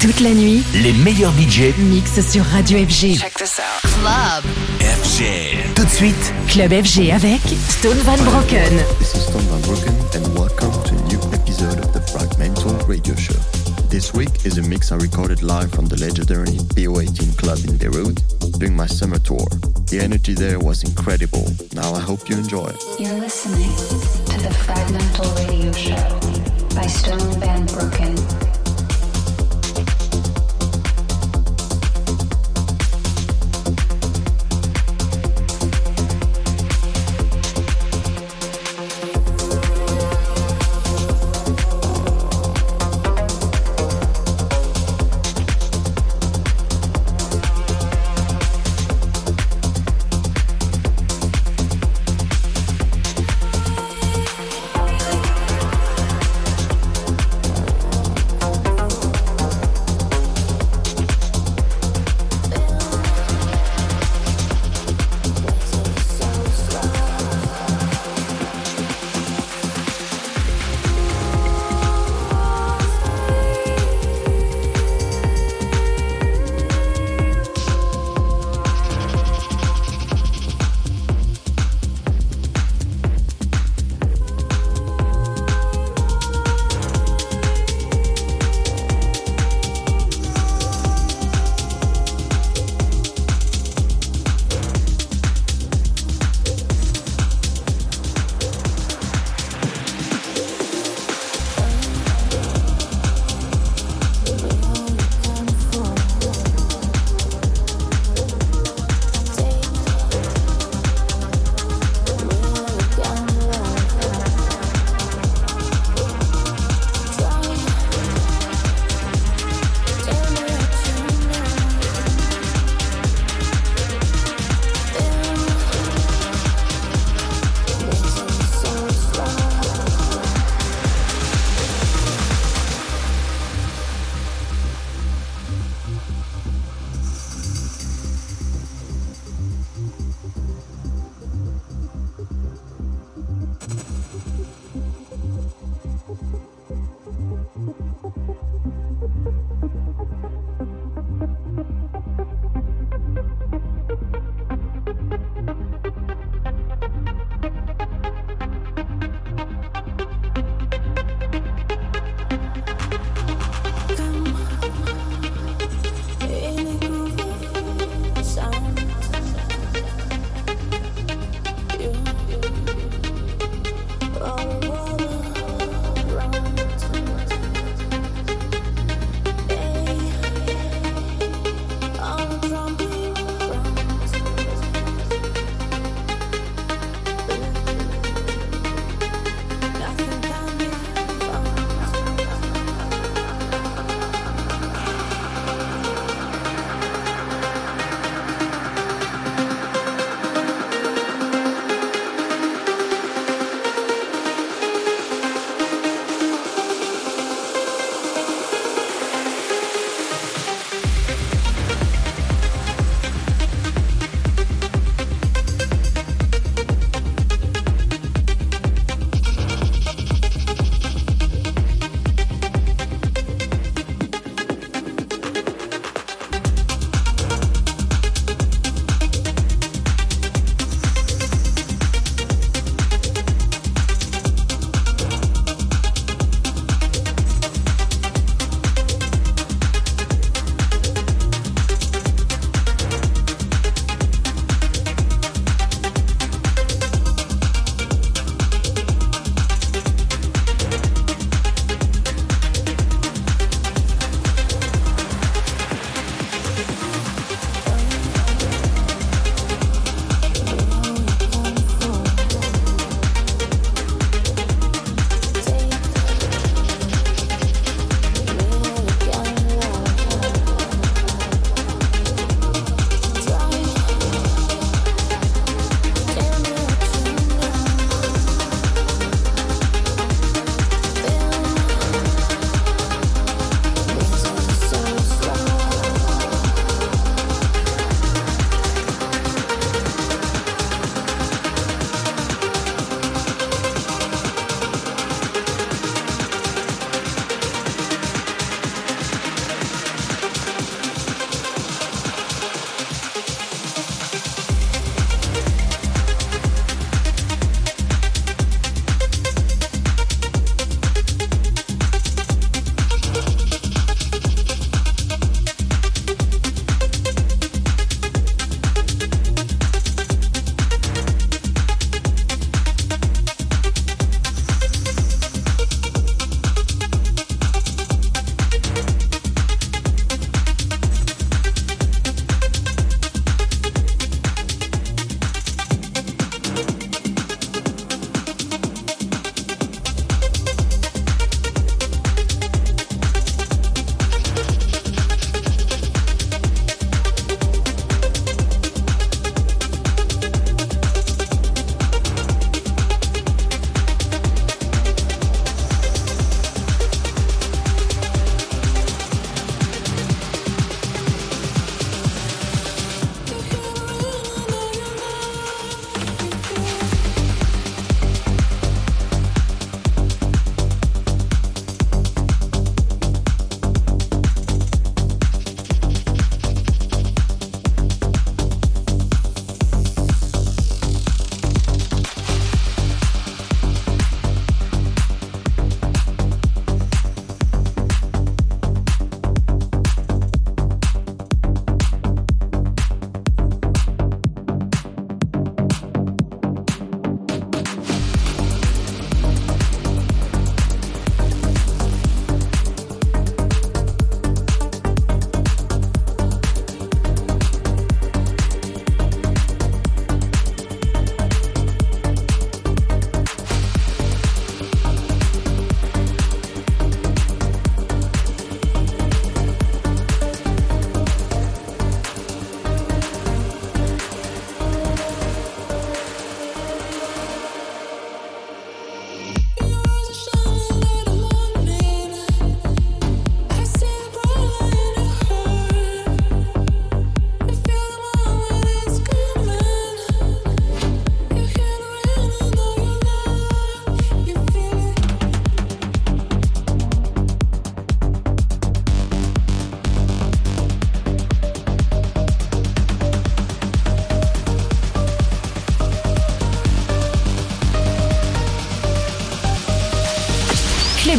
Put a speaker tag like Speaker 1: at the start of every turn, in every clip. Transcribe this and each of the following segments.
Speaker 1: Toute la nuit,
Speaker 2: Les meilleurs budgets
Speaker 1: mix sur Radio FG.
Speaker 3: Check this out.
Speaker 1: Club.
Speaker 2: FG. Tout de suite,
Speaker 1: Club FG avec Stone Van Broken.
Speaker 4: This is Tom Van Broken, and welcome to a new episode of the Fragmental Radio Show. This week is a mix I recorded live from the legendary PO18 club in Beirut during my summer tour. The energy there was incredible. Now I hope you enjoy.
Speaker 5: You're listening to the Fragmental Radio Show by Stone Van Broken.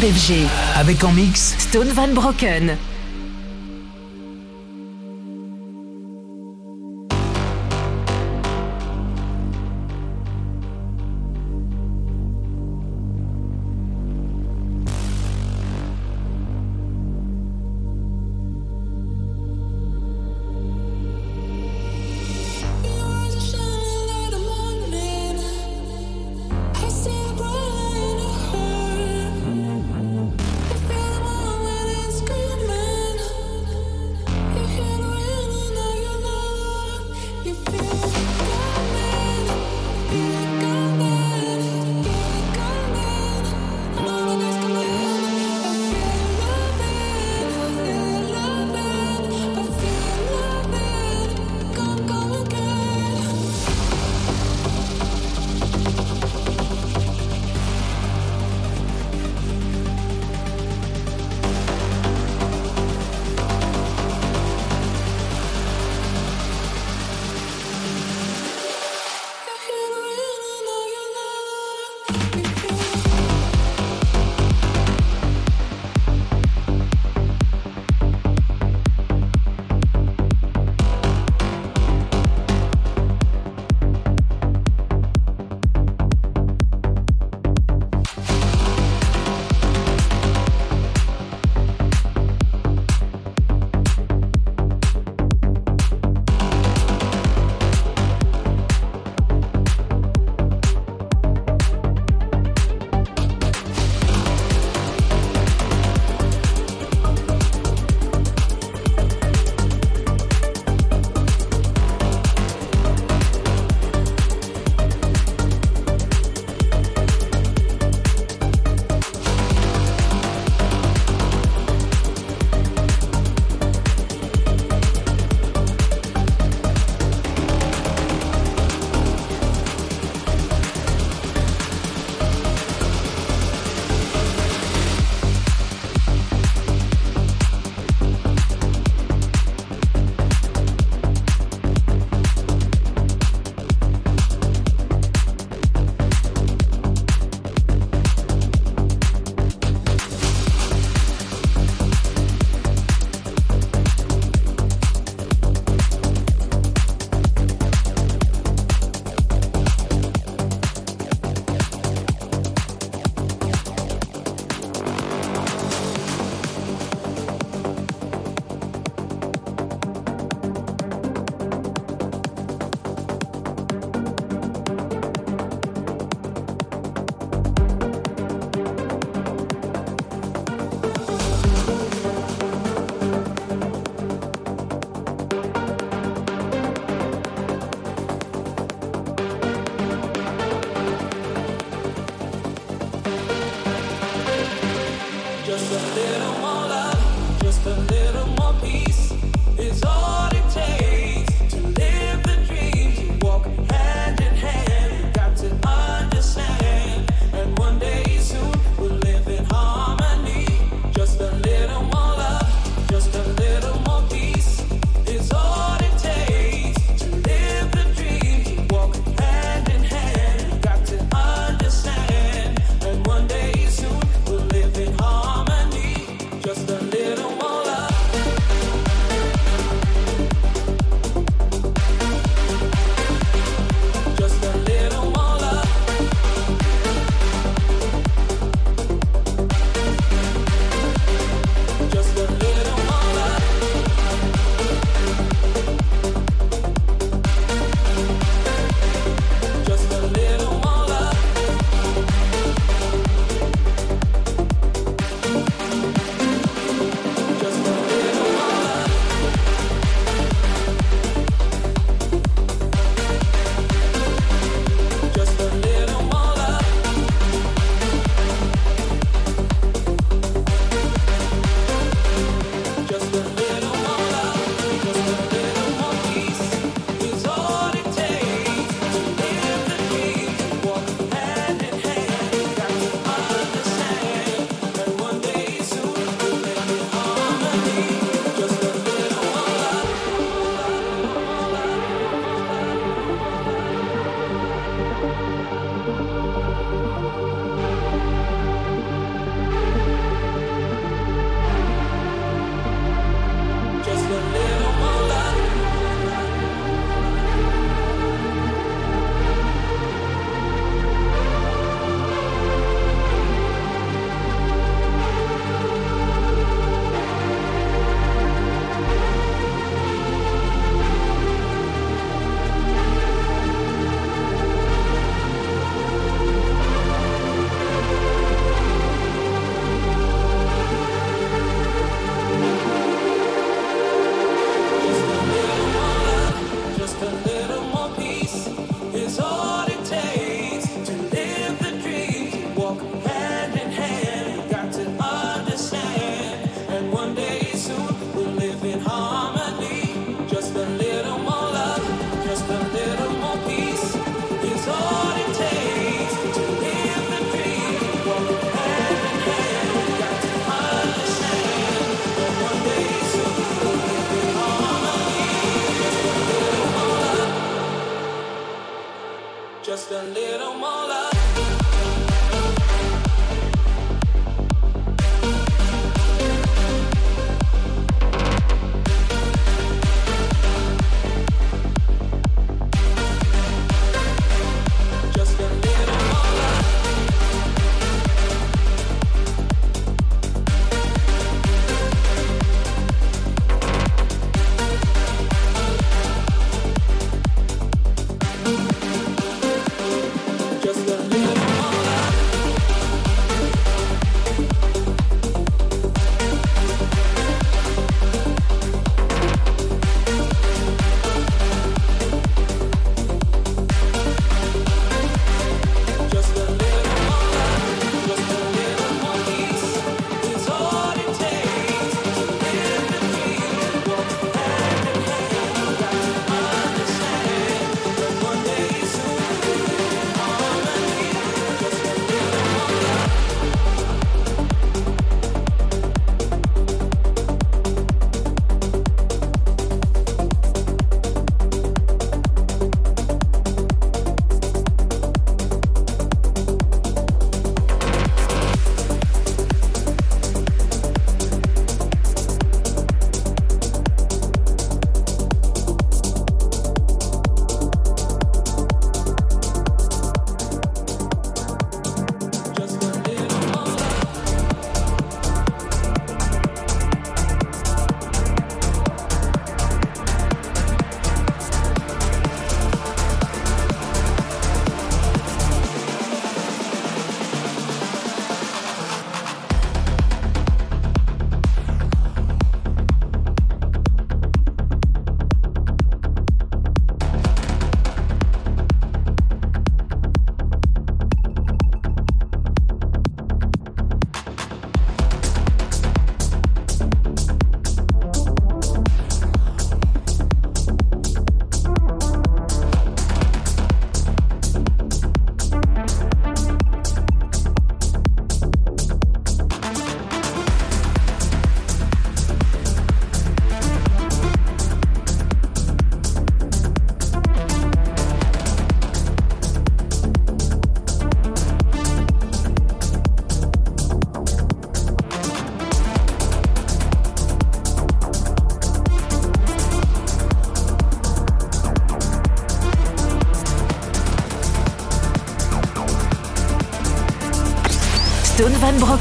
Speaker 6: FG.
Speaker 7: Avec en mix
Speaker 6: Stone Van Broken.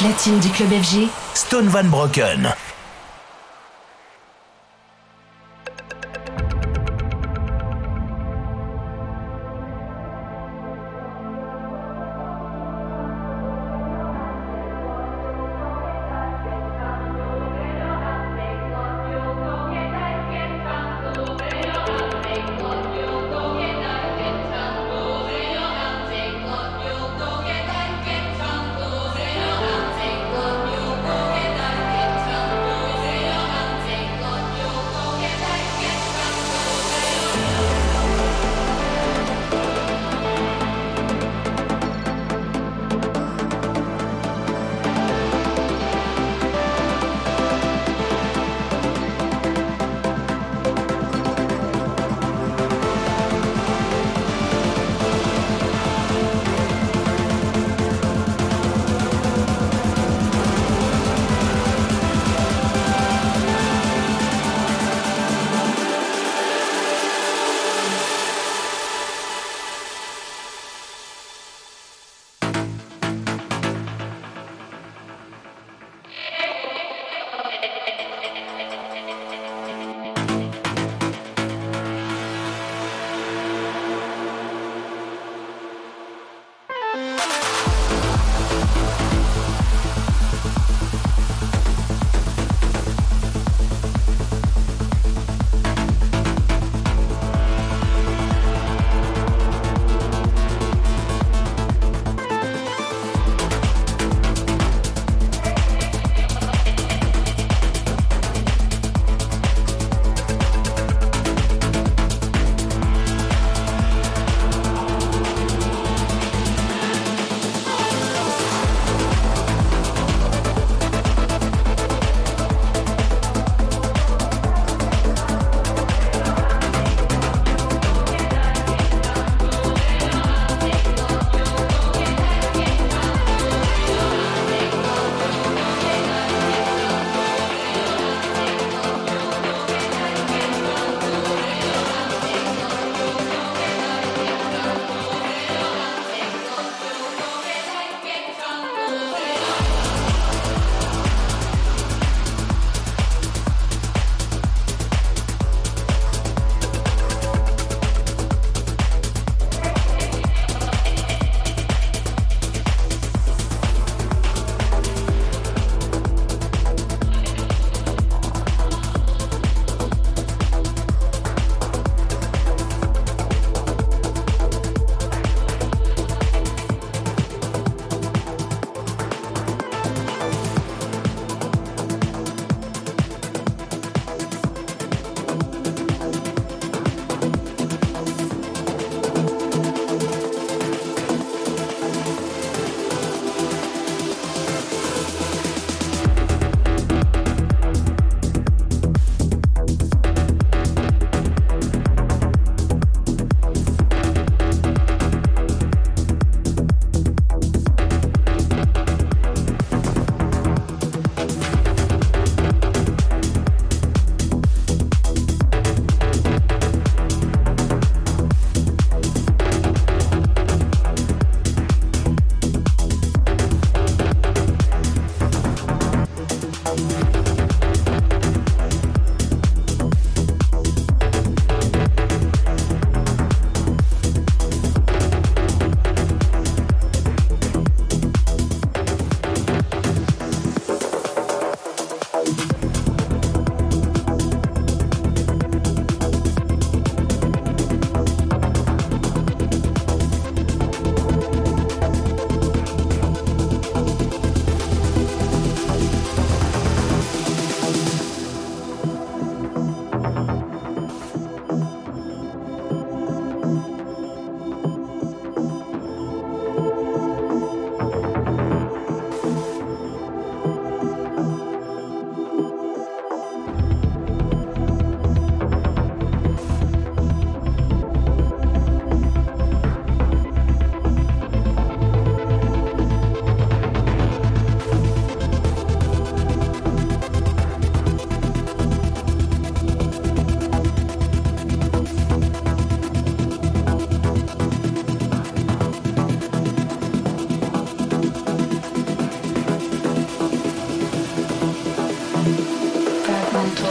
Speaker 1: Platine du club FG,
Speaker 2: Stone Van Broken.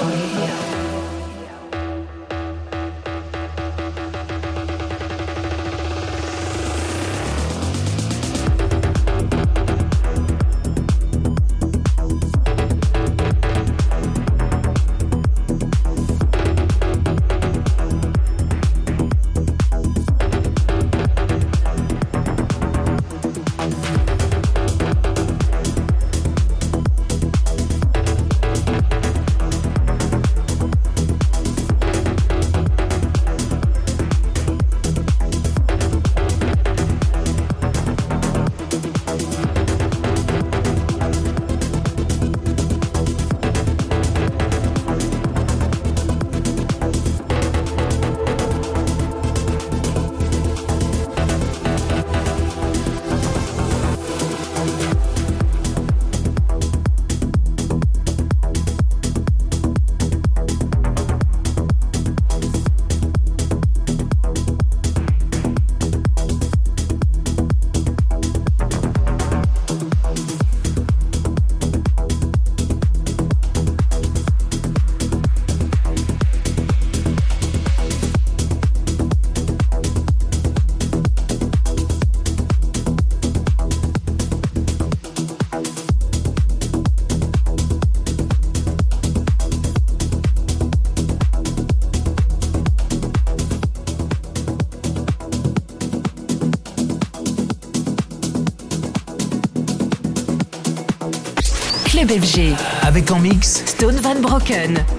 Speaker 2: Yeah, that's.
Speaker 1: Club FG.
Speaker 7: Avec en mix
Speaker 1: Stone Van Broken.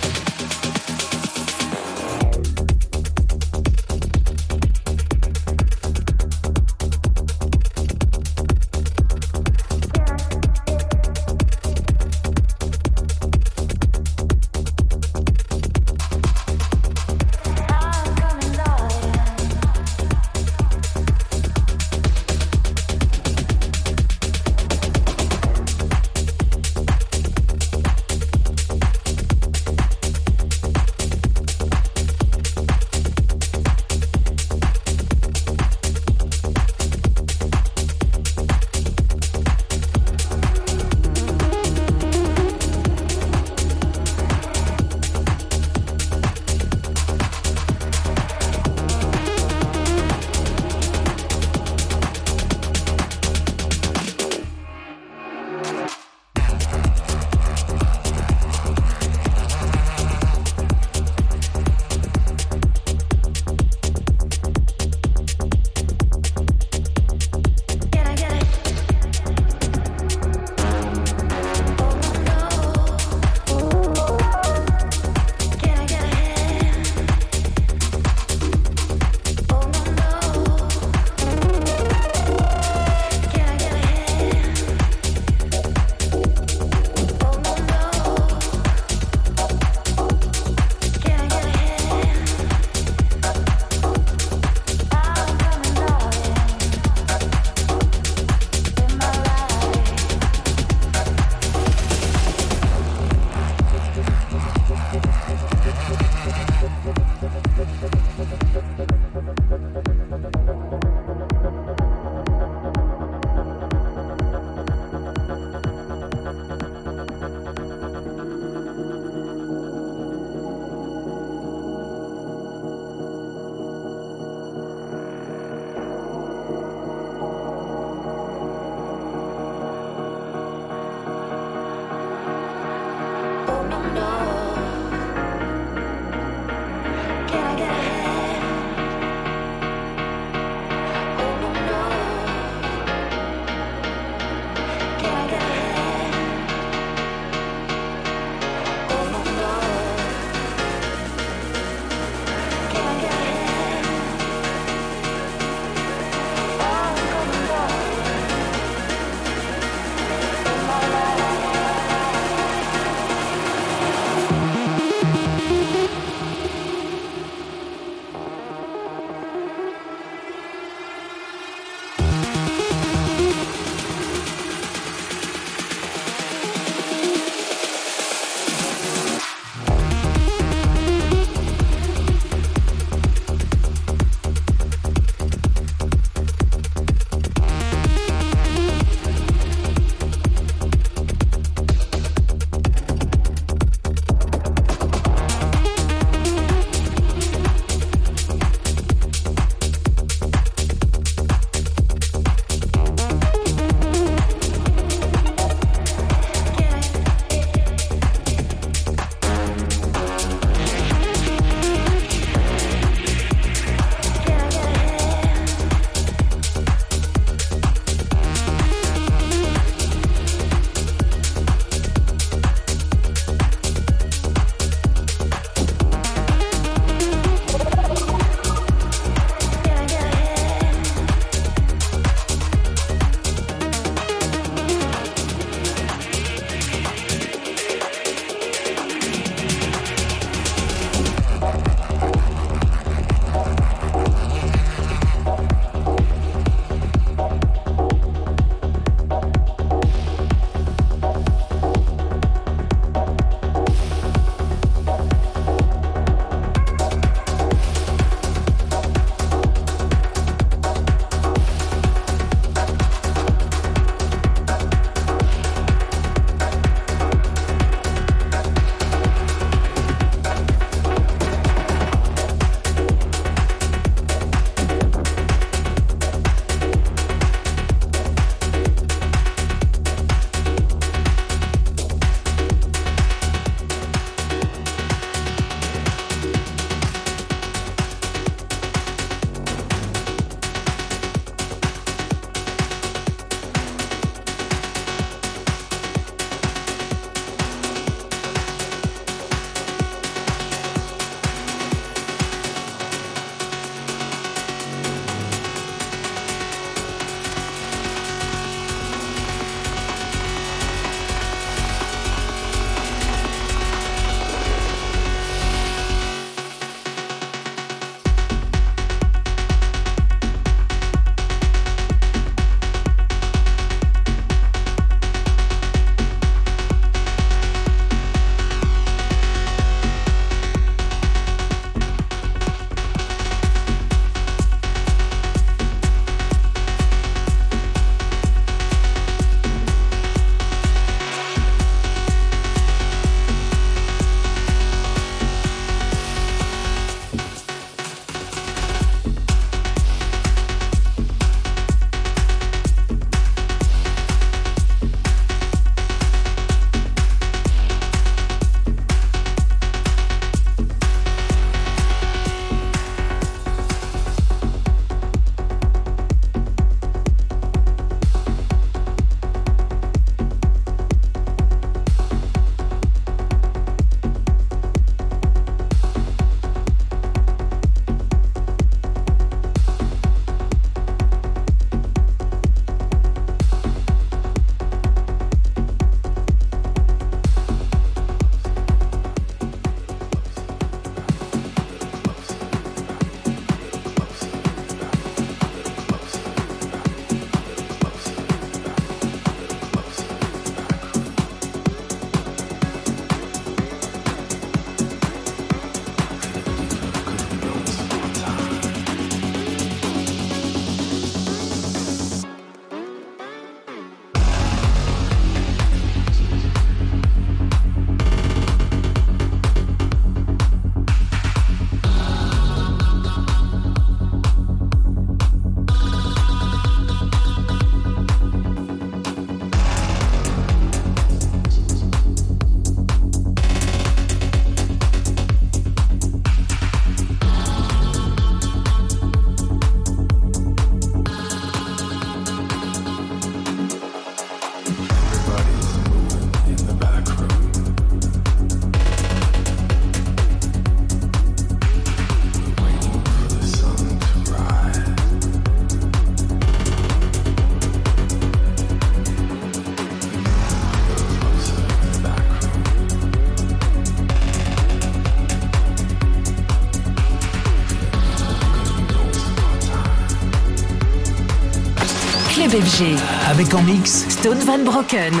Speaker 8: FG.
Speaker 2: Avec en mix
Speaker 8: Stone Van Broken.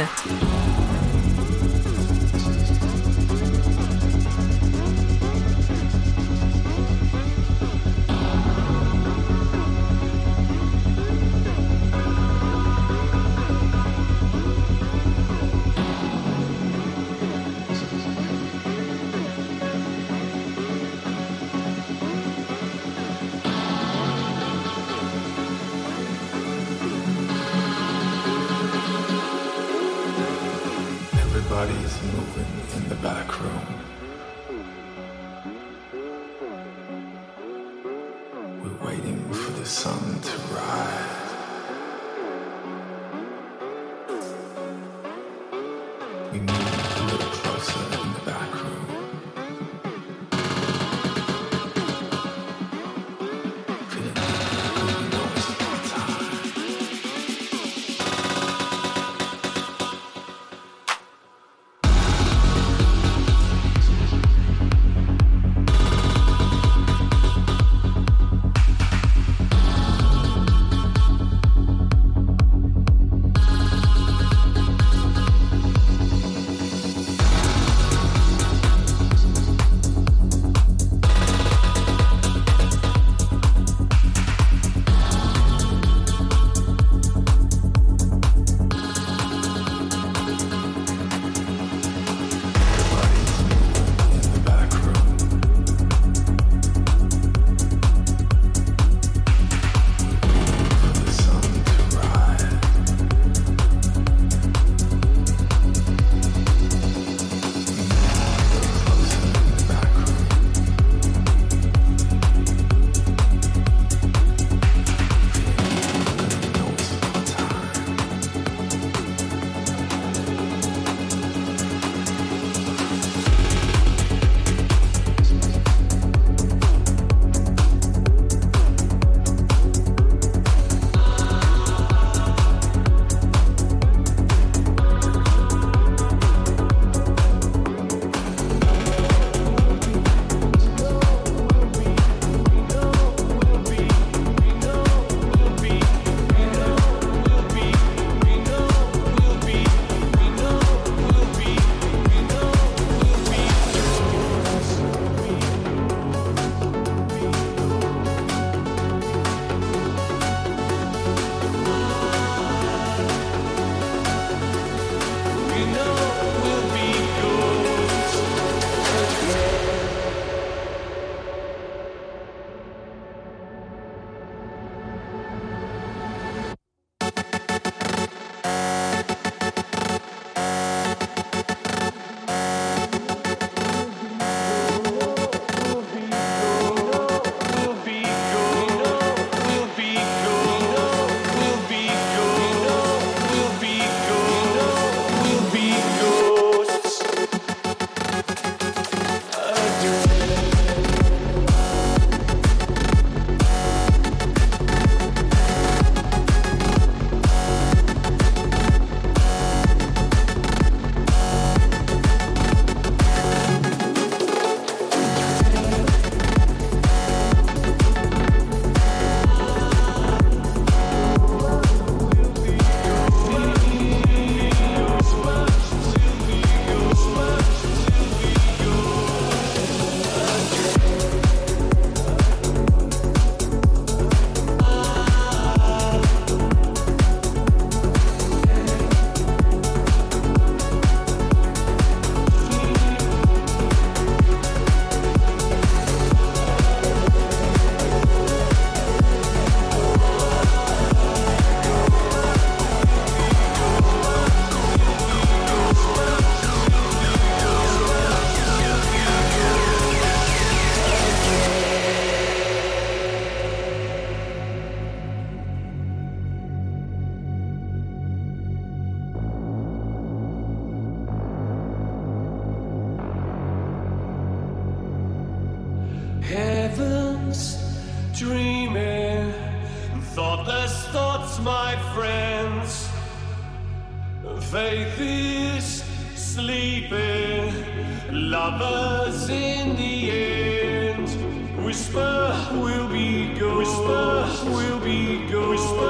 Speaker 3: Will be good.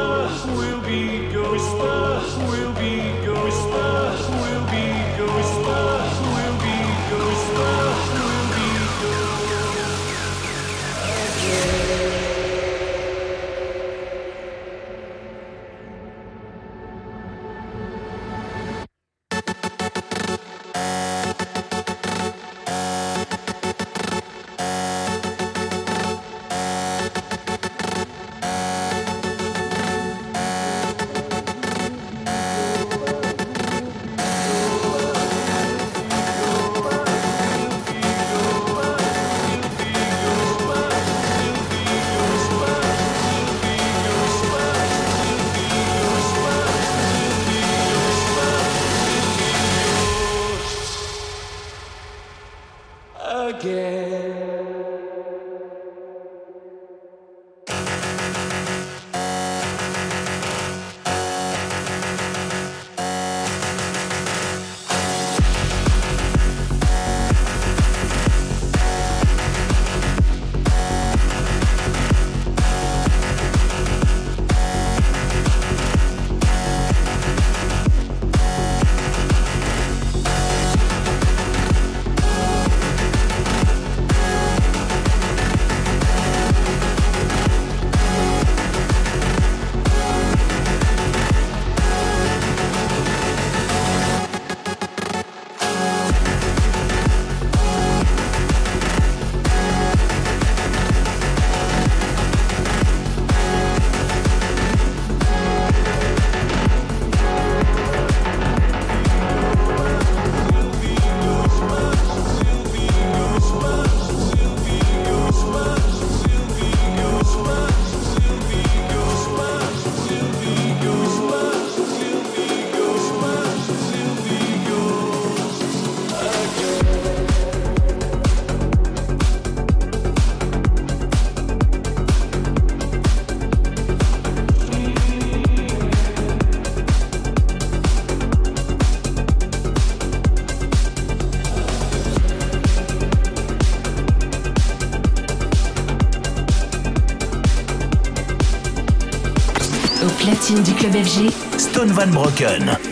Speaker 2: Stone Van Broken.